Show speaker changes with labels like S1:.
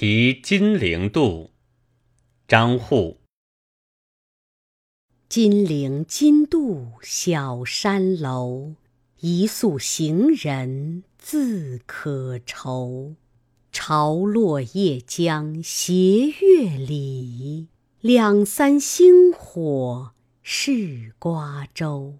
S1: 题金陵渡。张祜
S2: 金陵津渡小山楼一宿行人自可愁。潮落夜江斜月里两三星火是瓜洲。